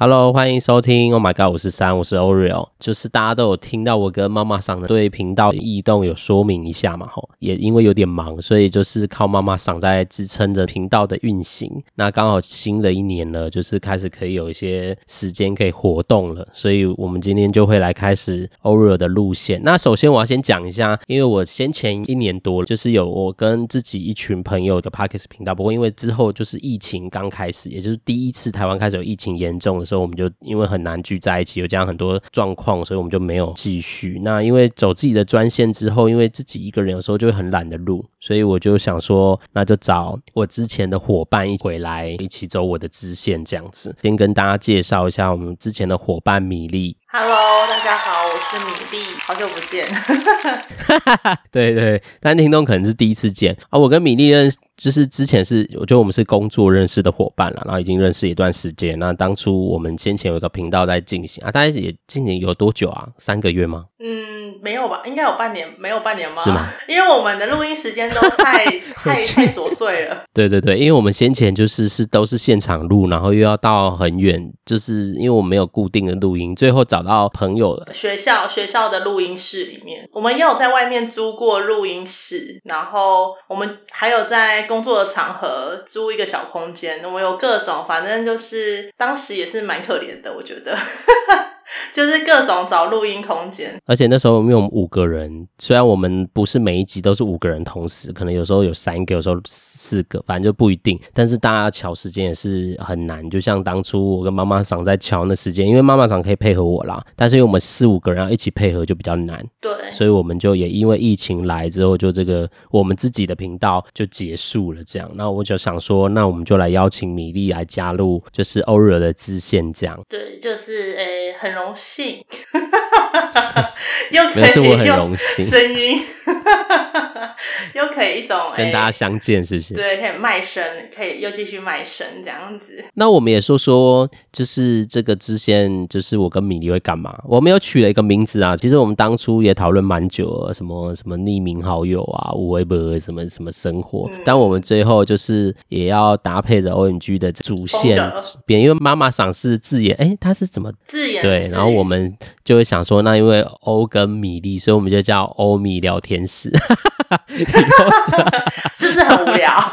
Hello，欢迎收听。Oh my god，我是三，我是 Oreo。就是大家都有听到我跟妈妈桑的对频道的异动有说明一下嘛，吼，也因为有点忙，所以就是靠妈妈桑在支撑着频道的运行。那刚好新的一年了，就是开始可以有一些时间可以活动了，所以我们今天就会来开始 Oreo 的路线。那首先我要先讲一下，因为我先前一年多了就是有我跟自己一群朋友的 Podcast 频道，不过因为之后就是疫情刚开始，也就是第一次台湾开始有疫情严重的。所以我们就因为很难聚在一起，有这样很多状况，所以我们就没有继续。那因为走自己的专线之后，因为自己一个人有时候就会很懒得录，所以我就想说，那就找我之前的伙伴一回来，一起走我的支线这样子。先跟大家介绍一下我们之前的伙伴米粒。Hello，大家好，我是米粒，好久不见。对对，但听众可能是第一次见啊。我跟米粒认识，就是之前是，我觉得我们是工作认识的伙伴了，然后已经认识一段时间。那当初我们先前有一个频道在进行啊，大家也进行有多久啊？三个月吗？嗯，没有吧，应该有半年，没有半年吗？是吗？因为我们的录音时间都太 太太琐碎了。对对对，因为我们先前就是是都是现场录，然后又要到很远，就是因为我们没有固定的录音，最后找。找到朋友了，学校学校的录音室里面，我们也有在外面租过录音室，然后我们还有在工作的场合租一个小空间，我们有各种，反正就是当时也是蛮可怜的，我觉得。就是各种找录音空间，而且那时候因为我们五个人，虽然我们不是每一集都是五个人同时，可能有时候有三个，有时候四个，反正就不一定。但是大家瞧时间也是很难，就像当初我跟妈妈桑在瞧那时间，因为妈妈桑可以配合我啦，但是因为我们四五个人要一起配合就比较难。对，所以我们就也因为疫情来之后，就这个我们自己的频道就结束了。这样，那我就想说，那我们就来邀请米粒来加入，就是 Oreo 的支线这样。对，就是诶、欸，很。荣幸，又可以用声音，又可以一种跟大家相见，是不是？对，可以卖身，可以又继续卖身这样子。那我们也说说，就是这个支线，就是我跟米粒会干嘛？我们有取了一个名字啊。其实我们当初也讨论蛮久了，什么什么匿名好友啊，无微博什么什么生活。嗯、但我们最后就是也要搭配着 OMG 的主线编，因为妈妈赏是自演，哎、欸，他是怎么自演？对。然后我们就会想说，那因为欧跟米粒，所以我们就叫欧米聊天室，是不是很无聊？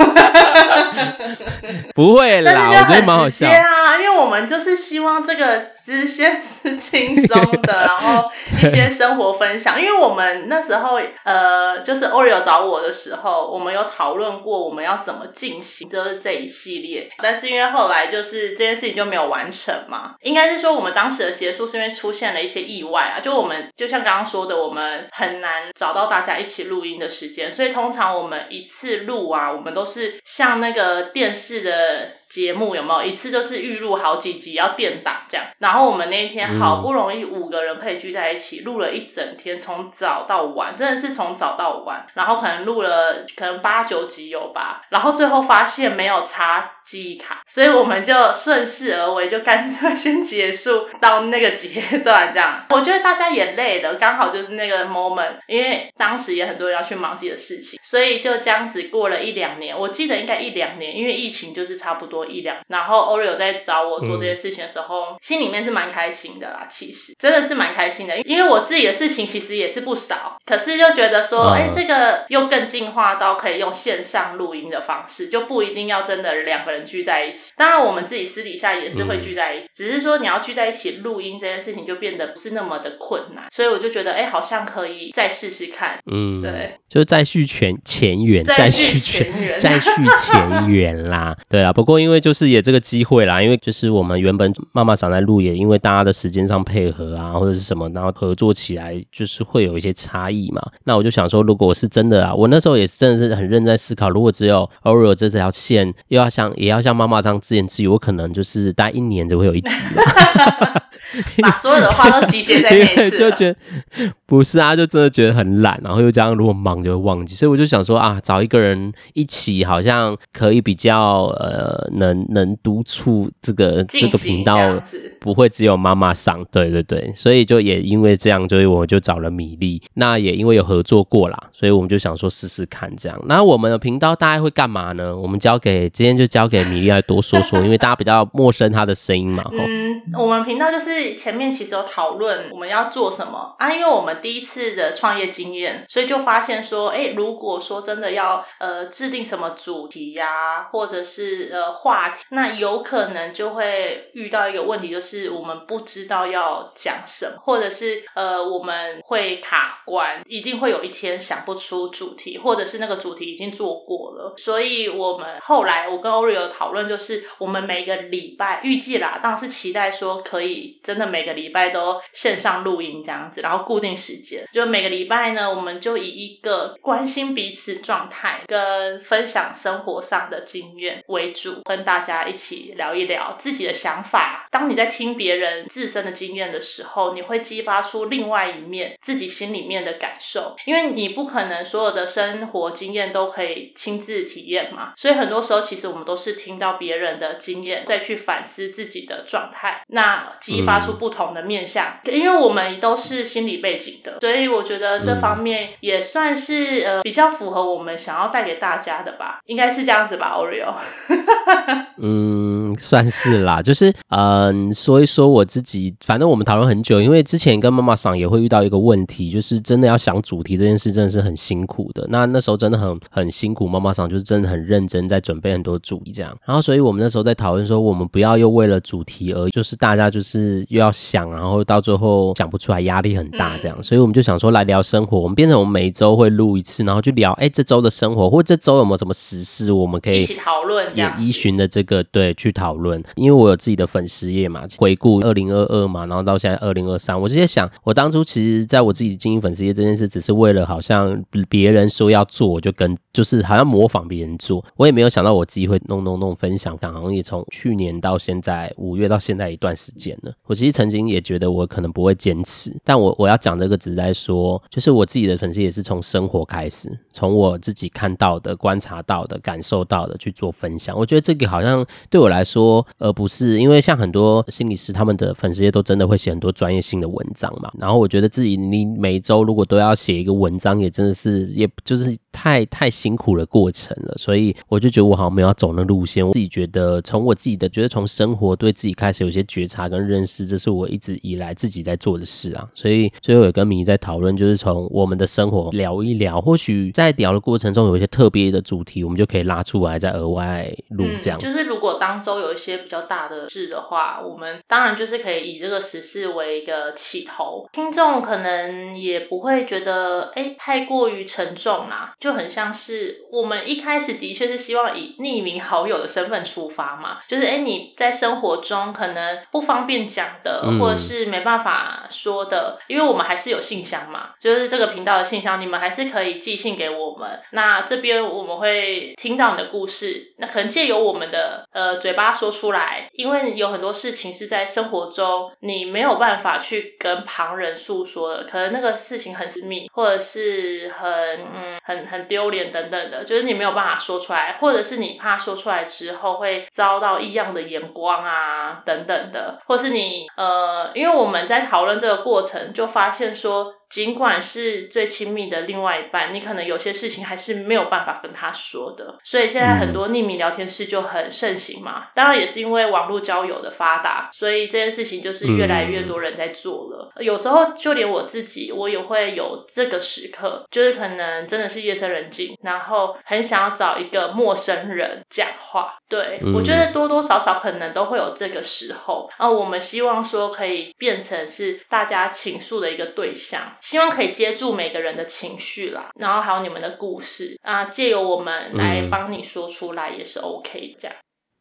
不会啦，我觉得蛮好笑啊，因为我们就是希望这个支线是轻松的，然后一些生活分享。因为我们那时候呃，就是 Oreo 找我的时候，我们有讨论过我们要怎么进行，就是这一系列。但是因为后来就是这件事情就没有完成嘛，应该是说我们当时的结束。是因为出现了一些意外啊，就我们就像刚刚说的，我们很难找到大家一起录音的时间，所以通常我们一次录啊，我们都是像那个电视的。节目有没有一次就是预录好几集要垫档这样？然后我们那一天好不容易五个人可以聚在一起，录了一整天，从早到晚，真的是从早到晚。然后可能录了可能八九集有吧。然后最后发现没有插记忆卡，所以我们就顺势而为，就干脆先结束到那个阶段这样。我觉得大家也累了，刚好就是那个 moment，因为当时也很多人要去忙自己的事情，所以就这样子过了一两年。我记得应该一两年，因为疫情就是差不多。一两，然后 Oreo 在找我做这件事情的时候，嗯、心里面是蛮开心的啦。其实真的是蛮开心的，因为我自己的事情其实也是不少，可是就觉得说，哎、嗯，这个又更进化到可以用线上录音的方式，就不一定要真的两个人聚在一起。当然，我们自己私底下也是会聚在一起，嗯、只是说你要聚在一起录音这件事情就变得不是那么的困难。所以我就觉得，哎，好像可以再试试看。嗯，对，就是再续前前缘，再续前缘，再续前缘啦。对啦，不过因为就是也这个机会啦，因为就是我们原本妈妈长在路，也因为大家的时间上配合啊，或者是什么，然后合作起来就是会有一些差异嘛。那我就想说，如果我是真的啊，我那时候也是真的是很认真思考，如果只有 Oreo 这条线，又要像也要像妈妈这样自言自语，我可能就是大概一年就会有一集。把所有的话都集结在那一次，就觉得不是啊，就真的觉得很懒，然后又这样，如果忙就会忘记，所以我就想说啊，找一个人一起，好像可以比较呃，能能督促这个这个频道不会只有妈妈上，对对对，所以就也因为这样，所以我就找了米粒。那也因为有合作过啦，所以我们就想说试试看这样。那我们的频道大概会干嘛呢？我们交给今天就交给米粒来多说说，因为大家比较陌生他的声音嘛。嗯，我们频道就是前面其实有讨论我们要做什么啊，因为我们第一次的创业经验，所以就发现说，哎，如果说真的要呃制定什么主题呀、或者是呃话题，那有可能就会遇到一个问题，就是我们不知道要讲什么，或者是呃我们会卡关，一定会有一天想不出主题，或者是那个主题已经做过了。所以我们后来我跟 Oreo 讨论，就是我们每个礼拜预计啦，当然是期待说可以真的每个礼拜都线上录音这样子，然后固定时间，就每个礼拜呢，我们就以一个关心彼此状态跟分享生活上的经验为主，跟大家一起聊一聊自己的想法。当你在听别人自身的经验的时候，你会激发出另外一面自己心里面的感受，因为你不可能所有的生活经验都可以亲自体验嘛，所以很多时候其实我们都是听到别人的经验，再去反思自己的状态，那激发出不同的面向。嗯、因为我们都是心理背景的，所以我觉得这方面也算是呃比较符合我们想要带给大家的吧，应该是这样子吧，Oreo。嗯，算是啦，就是嗯，说一说我自己，反正我们讨论很久，因为之前跟妈妈桑也会遇到一个问题，就是真的要想主题这件事真的是很辛苦的。那那时候真的很很辛苦，妈妈桑就是真的很认真在准备很多主题这样。然后所以我们那时候在讨论说，我们不要又为了主题而就是大家就是又要想，然后到最后想不出来，压力很大这样。所以我们就想说来聊生活，我们变成我们每周会录一次，然后就聊，哎，这周的生活，或这周有没有什么时事，我们可以一起讨论，也依循的这个对去讨讨论。因为我有自己的粉丝页嘛，回顾二零二二嘛，然后到现在二零二三，我直接想，我当初其实在我自己经营粉丝页这件事，只是为了好像别人说要做，我就跟就是好像模仿别人做，我也没有想到我自己会弄弄弄分享，好像也从去年到现在五月到现在一段时间了。我其实曾经也觉得我可能不会坚持，但我我要讲这个只是在说，就是我自己的粉丝也是从生活开始，从我自己看到的、观察到的、感受到的去做分享。我觉得这个好像对我来说，而不是因为像很多心理师他们的粉丝页都真的会写很多专业性的文章嘛。然后我觉得自己你每周如果都要写一个文章，也真的是也就是太太辛苦的过程了。所以我就觉得我好像没有要走那路线。我自己觉得从我自己的觉得从生活对自己开始有些觉察跟认识，这是我一直以来自己在做的事啊。所以最后也跟米在讨论，就是从我们的生活聊一聊，或许在聊的过程中有一些特别的主题，我们就可以拉出来再额外录这样。嗯，就是如果当周有一些比较大的事的话，我们当然就是可以以这个时事为一个起头，听众可能也不会觉得哎太过于沉重啦，就很像是我们一开始的确是希望以匿名好友的身份出发嘛，就是哎你在生活中可能不方便讲的，或者是没办法说的，因为我们还是有信箱嘛，就是这个频道的信箱，你们还是可以寄信给我们，那这边我们会听到你的故事，那可能借由我们的呃嘴巴说出来，因为有很多事情是在生活中你没有办法去跟旁人诉说的，可能那个事情很私密，或者是很嗯很很丢脸等等的，就是你没有办法说出来，或者是你怕说出来之后会遭到异样的眼光啊等等的，或是你呃，因为我们在讨论这个过程就发现说。尽管是最亲密的另外一半，你可能有些事情还是没有办法跟他说的，所以现在很多匿名聊天室就很盛行嘛。当然也是因为网络交友的发达，所以这件事情就是越来越多人在做了。有时候就连我自己，我也会有这个时刻，就是可能真的是夜深人静，然后很想要找一个陌生人讲话。对，我觉得多多少少可能都会有这个时候。啊我们希望说可以变成是大家倾诉的一个对象。希望可以接住每个人的情绪啦，然后还有你们的故事啊，借由我们来帮你说出来也是 OK 这样。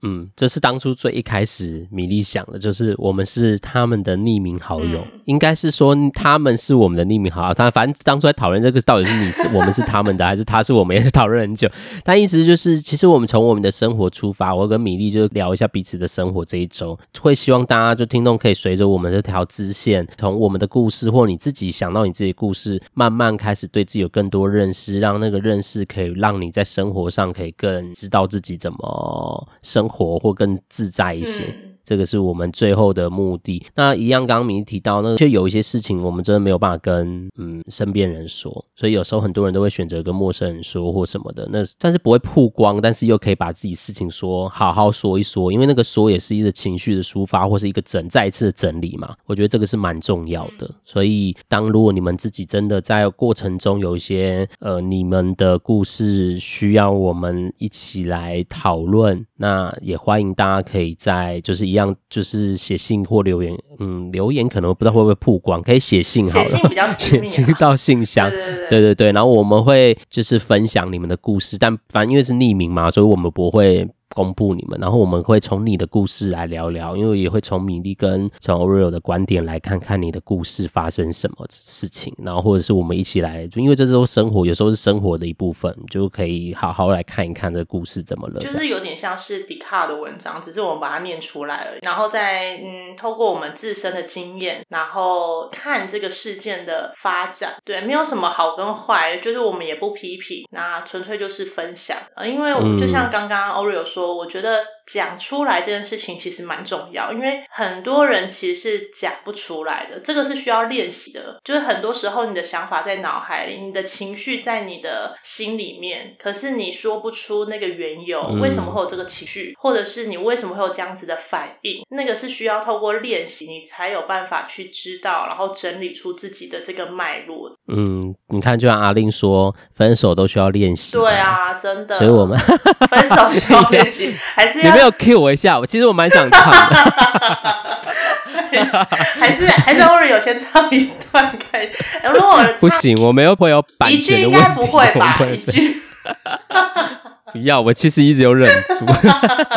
嗯，这是当初最一开始米粒想的，就是我们是他们的匿名好友，嗯、应该是说他们是我们的匿名好友。他反正当初在讨论这个到底是你是我们是他们的，还是他是我们，也是讨论很久。但意思就是，其实我们从我们的生活出发，我跟米粒就聊一下彼此的生活。这一周会希望大家就听众可以随着我们这条支线，从我们的故事或你自己想到你自己的故事，慢慢开始对自己有更多认识，让那个认识可以让你在生活上可以更知道自己怎么生活。活或更自在一些。这个是我们最后的目的。那一样，刚刚米莉提到，那却有一些事情我们真的没有办法跟嗯身边人说，所以有时候很多人都会选择跟陌生人说或什么的。那但是不会曝光，但是又可以把自己事情说好好说一说，因为那个说也是一个情绪的抒发，或是一个整再一次的整理嘛。我觉得这个是蛮重要的。所以当如果你们自己真的在过程中有一些呃你们的故事需要我们一起来讨论，那也欢迎大家可以在就是一样就是写信或留言，嗯，留言可能不知道会不会曝光，可以写信好了，写信比较私密，写信到信箱，对对对，对对对，然后我们会就是分享你们的故事，但反正因为是匿名嘛，所以我们不会。公布你们，然后我们会从你的故事来聊聊，因为也会从米粒跟从 Oreo 的观点来看看你的故事发生什么事情，然后或者是我们一起来，就因为这都生活，有时候是生活的一部分，就可以好好来看一看这故事怎么了。就是有点像是迪卡的文章，只是我们把它念出来了，然后再嗯，透过我们自身的经验，然后看这个事件的发展。对，没有什么好跟坏，就是我们也不批评，那纯粹就是分享。呃，因为我们就像刚刚 Oreo 说。我觉得讲出来这件事情其实蛮重要，因为很多人其实是讲不出来的，这个是需要练习的。就是很多时候你的想法在脑海里，你的情绪在你的心里面，可是你说不出那个缘由，为什么会有这个情绪，或者是你为什么会有这样子的反应，那个是需要透过练习，你才有办法去知道，然后整理出自己的这个脉络。嗯，你看，就像阿令说，分手都需要练习。对啊，真的。所以我们分手需要练习。还是要你没有 cue 我一下，我其实我蛮想唱的，还是还是 Oreo 先唱一段可以？如果我不行，我没有朋友版权的问题，一句应该不会吧？一句。不要，我其实一直有忍住。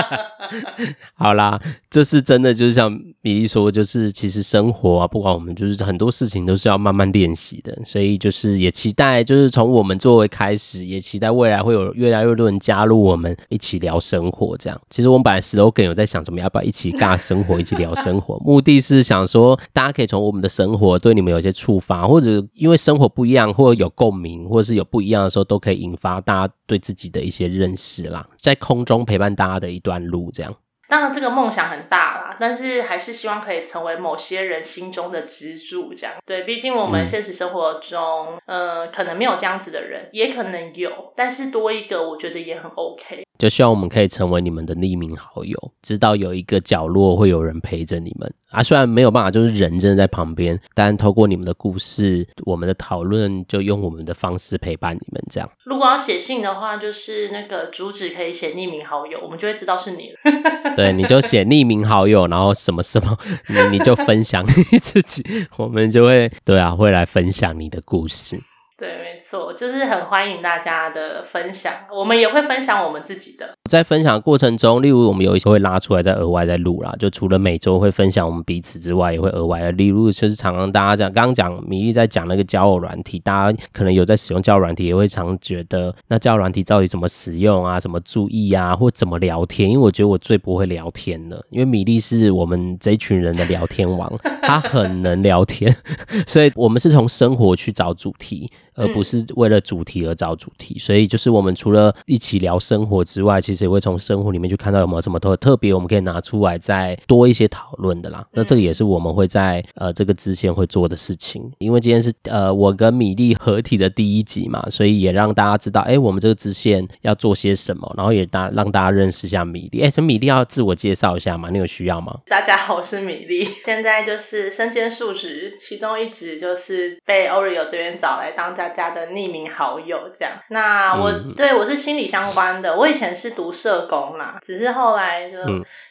好啦，这是真的，就是像米莉说，就是其实生活啊，不管我们就是很多事情都是要慢慢练习的，所以就是也期待，就是从我们作为开始，也期待未来会有越来越多人加入我们一起聊生活。这样，其实我们本来 slogan 有在想，怎么要不要一起尬生活，一起聊生活，目的是想说，大家可以从我们的生活对你们有些触发，或者因为生活不一样，或者有共鸣，或者是有不一样的时候，都可以引发大家对自己的一些。认识啦，在空中陪伴大家的一段路，这样。当然，这个梦想很大啦，但是还是希望可以成为某些人心中的支柱，这样。对，毕竟我们现实生活中，呃，可能没有这样子的人，也可能有，但是多一个，我觉得也很 OK。就希望我们可以成为你们的匿名好友，知道有一个角落会有人陪着你们啊。虽然没有办法，就是人真的在旁边，但透过你们的故事，我们的讨论，就用我们的方式陪伴你们。这样，如果要写信的话，就是那个主旨可以写匿名好友，我们就会知道是你了。对，你就写匿名好友，然后什么什么，你你就分享你自己，我们就会对啊，会来分享你的故事。没错，就是很欢迎大家的分享，我们也会分享我们自己的。在分享的过程中，例如我们有一些会拉出来再额外再录啦，就除了每周会分享我们彼此之外，也会额外的。例如就是常常大家讲，刚刚讲米粒在讲那个交友软体，大家可能有在使用交友软体，也会常觉得那交友软体到底怎么使用啊，怎么注意啊，或怎么聊天？因为我觉得我最不会聊天了，因为米粒是我们这一群人的聊天王，他很能聊天，所以我们是从生活去找主题。而不是为了主题而找主题，所以就是我们除了一起聊生活之外，其实也会从生活里面去看到有没有什么特特别，我们可以拿出来再多一些讨论的啦。那这个也是我们会在呃这个支线会做的事情，因为今天是呃我跟米粒合体的第一集嘛，所以也让大家知道，哎、欸，我们这个支线要做些什么，然后也大让大家认识一下米粒。哎、欸，什么米粒要自我介绍一下吗？你有需要吗？大家好，我是米粒，现在就是身兼数职，其中一职就是被 Oreo 这边找来当家。大家的匿名好友这样，那我、嗯、对我是心理相关的，我以前是读社工啦，只是后来就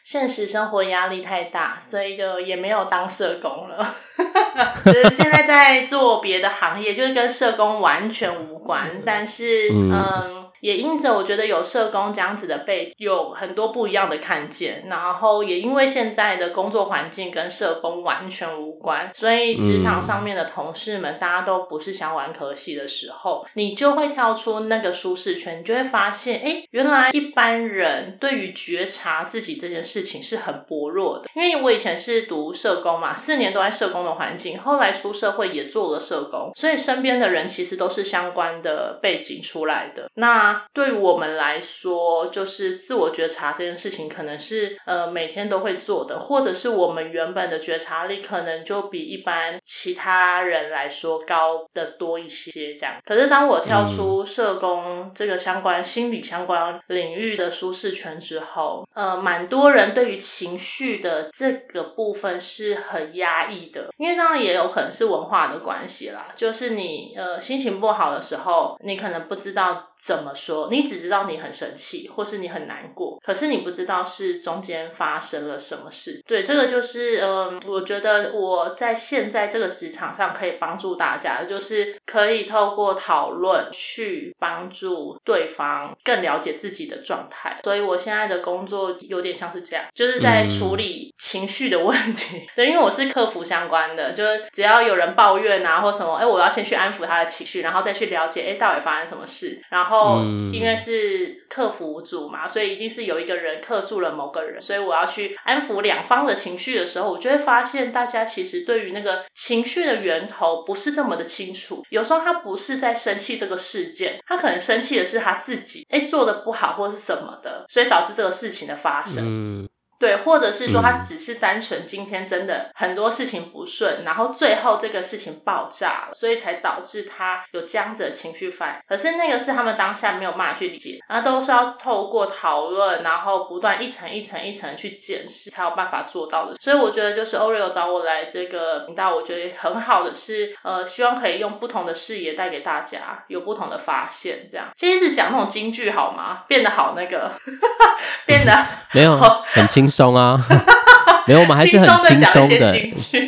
现实生活压力太大，所以就也没有当社工了，就是现在在做别的行业，就是跟社工完全无关，但是嗯。嗯也因着我觉得有社工这样子的背景，有很多不一样的看见，然后也因为现在的工作环境跟社工完全无关，所以职场上面的同事们大家都不是想玩科系的时候，你就会跳出那个舒适圈，你就会发现，哎，原来一般人对于觉察自己这件事情是很薄弱的。因为我以前是读社工嘛，四年都在社工的环境，后来出社会也做了社工，所以身边的人其实都是相关的背景出来的。那那对于我们来说，就是自我觉察这件事情，可能是呃每天都会做的，或者是我们原本的觉察力可能就比一般其他人来说高得多一些。这样，可是当我跳出社工这个相关、嗯、心理相关领域的舒适圈之后，呃，蛮多人对于情绪的这个部分是很压抑的，因为当然也有可能是文化的关系啦，就是你呃心情不好的时候，你可能不知道。怎么说？你只知道你很生气，或是你很难过，可是你不知道是中间发生了什么事。对，这个就是，嗯，我觉得我在现在这个职场上可以帮助大家，就是可以透过讨论去帮助对方更了解自己的状态。所以我现在的工作有点像是这样，就是在处理情绪的问题。嗯、对，因为我是客服相关的，就是只要有人抱怨啊或什么，哎，我要先去安抚他的情绪，然后再去了解，哎，到底发生什么事，然后。因为是客服组嘛，所以一定是有一个人客诉了某个人，所以我要去安抚两方的情绪的时候，我就会发现大家其实对于那个情绪的源头不是这么的清楚。有时候他不是在生气这个事件，他可能生气的是他自己，哎，做的不好或是什么的，所以导致这个事情的发生。嗯对，或者是说他只是单纯今天真的很多事情不顺，嗯、然后最后这个事情爆炸了，所以才导致他有这样子的情绪反应。可是那个是他们当下没有办法去理解，然后都是要透过讨论，然后不断一层一层一层去检视，才有办法做到的。所以我觉得就是 Oreo 找我来这个频道，我觉得很好的是，呃，希望可以用不同的视野带给大家有不同的发现。这样，今天一直讲那种金句好吗？变得好那个，变得、嗯、没有很轻。轻松啊，没有，我们还是很轻松的，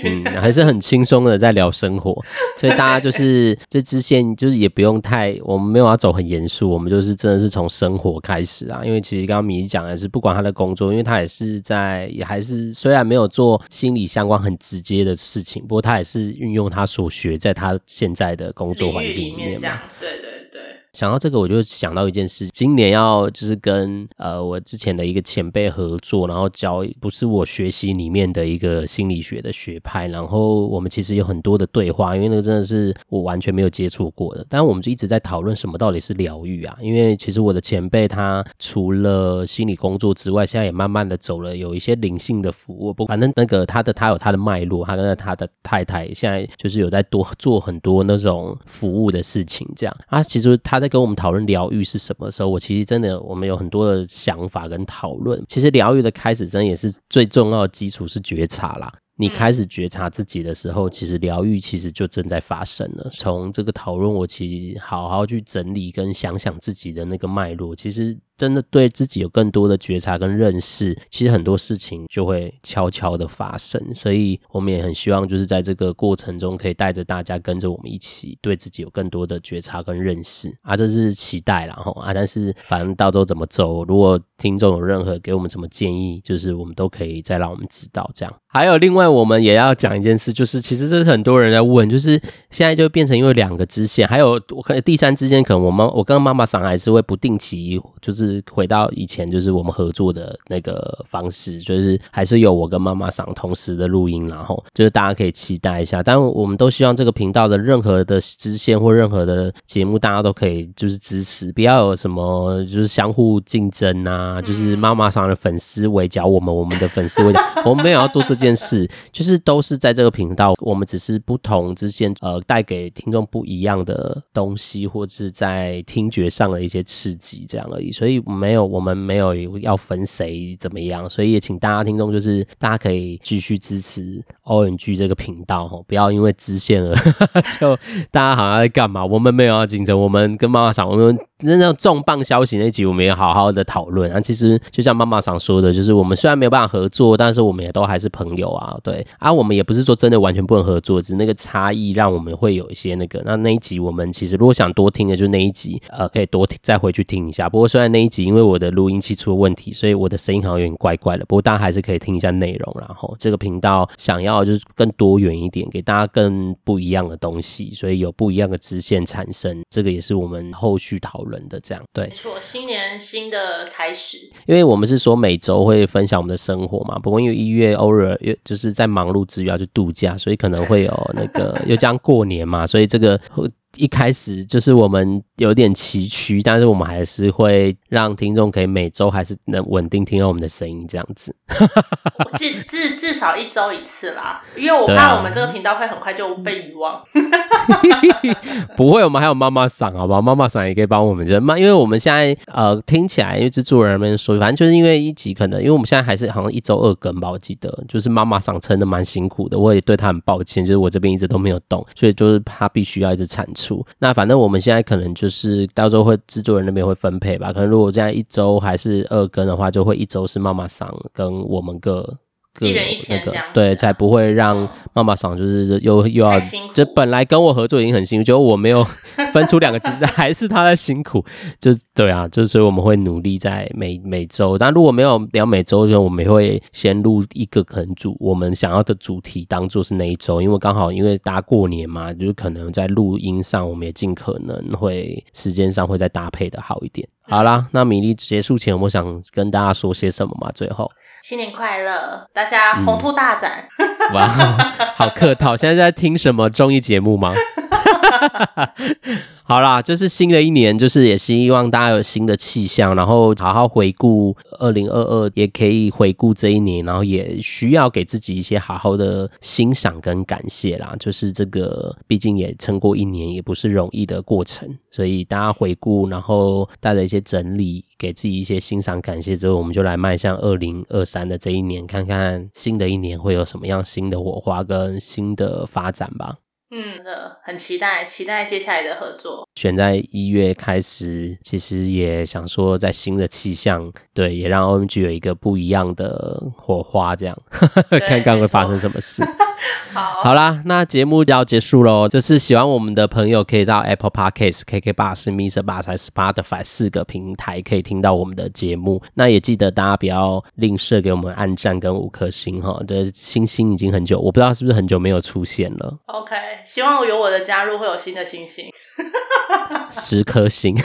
嗯，还是很轻松的在聊生活，所以大家就是 这支线就是也不用太，我们没有要走很严肃，我们就是真的是从生活开始啊，因为其实刚刚米讲的是，不管他的工作，因为他也是在，也还是虽然没有做心理相关很直接的事情，不过他也是运用他所学在他现在的工作环境里面嘛，对对。想到这个，我就想到一件事，今年要就是跟呃我之前的一个前辈合作，然后教不是我学习里面的一个心理学的学派，然后我们其实有很多的对话，因为那个真的是我完全没有接触过的，但我们就一直在讨论什么到底是疗愈啊？因为其实我的前辈他除了心理工作之外，现在也慢慢的走了有一些灵性的服务，不反正那个他的他有他的脉络，他跟他的太太现在就是有在多做很多那种服务的事情，这样啊，其实他在。跟我们讨论疗愈是什么时候，我其实真的我们有很多的想法跟讨论。其实疗愈的开始，真的也是最重要的基础是觉察啦。你开始觉察自己的时候，其实疗愈其实就正在发生了。从这个讨论，我其实好好去整理跟想想自己的那个脉络，其实。真的对自己有更多的觉察跟认识，其实很多事情就会悄悄的发生。所以我们也很希望，就是在这个过程中，可以带着大家跟着我们一起，对自己有更多的觉察跟认识啊，这是期待然后啊。但是反正到时候怎么走，如果听众有任何给我们什么建议，就是我们都可以再让我们知道这样。还有另外，我们也要讲一件事，就是其实这是很多人在问，就是现在就变成因为两个支线，还有我可能第三支线，可能我们我跟妈妈桑还是会不定期就是。是回到以前，就是我们合作的那个方式，就是还是有我跟妈妈桑同时的录音，然后就是大家可以期待一下。但我们都希望这个频道的任何的支线或任何的节目，大家都可以就是支持，不要有什么就是相互竞争啊，就是妈妈桑的粉丝围剿我们，我们的粉丝围剿我们，没有要做这件事，就是都是在这个频道，我们只是不同支线呃带给听众不一样的东西，或者是在听觉上的一些刺激这样而已，所以。没有，我们没有要分谁怎么样，所以也请大家听众，就是大家可以继续支持 O N G 这个频道哈，不要因为支线而 就大家好像在干嘛？我们没有要竞争，我们跟妈妈想，我们那那重磅消息那集，我们也好好的讨论啊。其实就像妈妈常说的，就是我们虽然没有办法合作，但是我们也都还是朋友啊。对啊，我们也不是说真的完全不能合作，只是那个差异让我们会有一些那个。那那一集我们其实如果想多听的，就那一集呃，可以多听再回去听一下。不过虽然那一集。因为我的录音器出了问题，所以我的声音好像有点怪怪的。不过大家还是可以听一下内容。然后这个频道想要就是更多元一点，给大家更不一样的东西，所以有不一样的支线产生。这个也是我们后续讨论的。这样对，没错，新年新的开始。因为我们是说每周会分享我们的生活嘛。不过因为一月偶尔就是在忙碌之余要去度假，所以可能会有那个 又将过年嘛，所以这个。一开始就是我们有点崎岖，但是我们还是会让听众可以每周还是能稳定听到我们的声音这样子。至至至少一周一次啦，因为我怕我们这个频道会很快就被遗忘。啊、不会，我们还有妈妈嗓，好不好？妈妈嗓也可以帮我们，就妈，因为我们现在呃听起来，因为制作人们说，反正就是因为一集可能，因为我们现在还是好像一周二更吧，我记得，就是妈妈嗓撑的蛮辛苦的，我也对她很抱歉，就是我这边一直都没有动，所以就是她必须要一直产出。那反正我们现在可能就是到时候会制作人那边会分配吧，可能如果这样一周还是二更的话，就会一周是妈妈桑跟我们各。一人一天这样子，对，才不会让妈妈桑就是又又要，就本来跟我合作已经很辛苦，结果我没有 分出两个字，还是他在辛苦，就对啊，就是所以我们会努力在每每周，但如果没有聊每周，就我们会先录一个可能主我们想要的主题当做是那一周，因为刚好因为大家过年嘛，就是可能在录音上，我们也尽可能会时间上会再搭配的好一点。好啦，那米粒结束前，我想跟大家说些什么嘛？最后。新年快乐，大家宏图大展！嗯、哇，好客套！现在在听什么综艺节目吗？哈 好啦，就是新的一年，就是也希望大家有新的气象，然后好好回顾二零二二，也可以回顾这一年，然后也需要给自己一些好好的欣赏跟感谢啦。就是这个，毕竟也撑过一年，也不是容易的过程，所以大家回顾，然后带着一些整理，给自己一些欣赏感谢之后，我们就来迈向二零二三的这一年，看看新的一年会有什么样新的火花跟新的发展吧。嗯的，很期待，期待接下来的合作。选在一月开始，其实也想说，在新的气象，对，也让 OMG 有一个不一样的火花，这样 看看会发生什么事。好，好啦，那节目就要结束喽。就是喜欢我们的朋友，可以到 Apple Podcast、KK Bus、Mr. Bus 还是 Spotify 四个平台，可以听到我们的节目。那也记得大家不要吝啬给我们按赞跟五颗星哈。的星星已经很久，我不知道是不是很久没有出现了。OK，希望有我的加入会有新的星星。十颗星，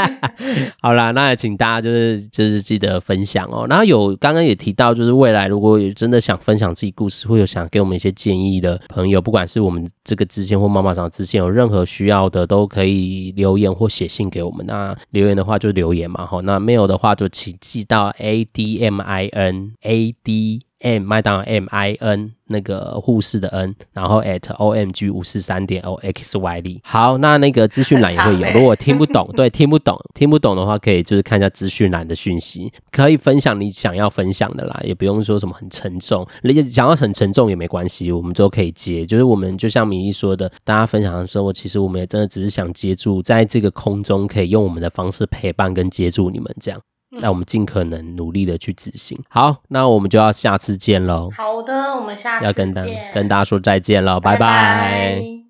好啦，那也请大家就是就是记得分享哦。然后有刚刚也提到，就是未来如果有真的想分享自己故事，会有想给我们一些建议的朋友，不管是我们这个支线或妈妈桑支线，有任何需要的都可以留言或写信给我们。那留言的话就留言嘛，哈。那没有的话就请寄到 a d m i n a d m 麦当劳 m i n 那个护士的 n，然后 at o m g 五四三点 o x y d。好，那那个资讯栏也会有。如果听不懂，对，听不懂，听不懂的话，可以就是看一下资讯栏的讯息，可以分享你想要分享的啦，也不用说什么很沉重，你想要很沉重也没关系，我们都可以接。就是我们就像米粒说的，大家分享的时候，其实我们也真的只是想接住，在这个空中可以用我们的方式陪伴跟接住你们这样。那我们尽可能努力的去执行。好，那我们就要下次见喽。好的，我们下次见。要跟大跟大家说再见了，拜拜。拜拜。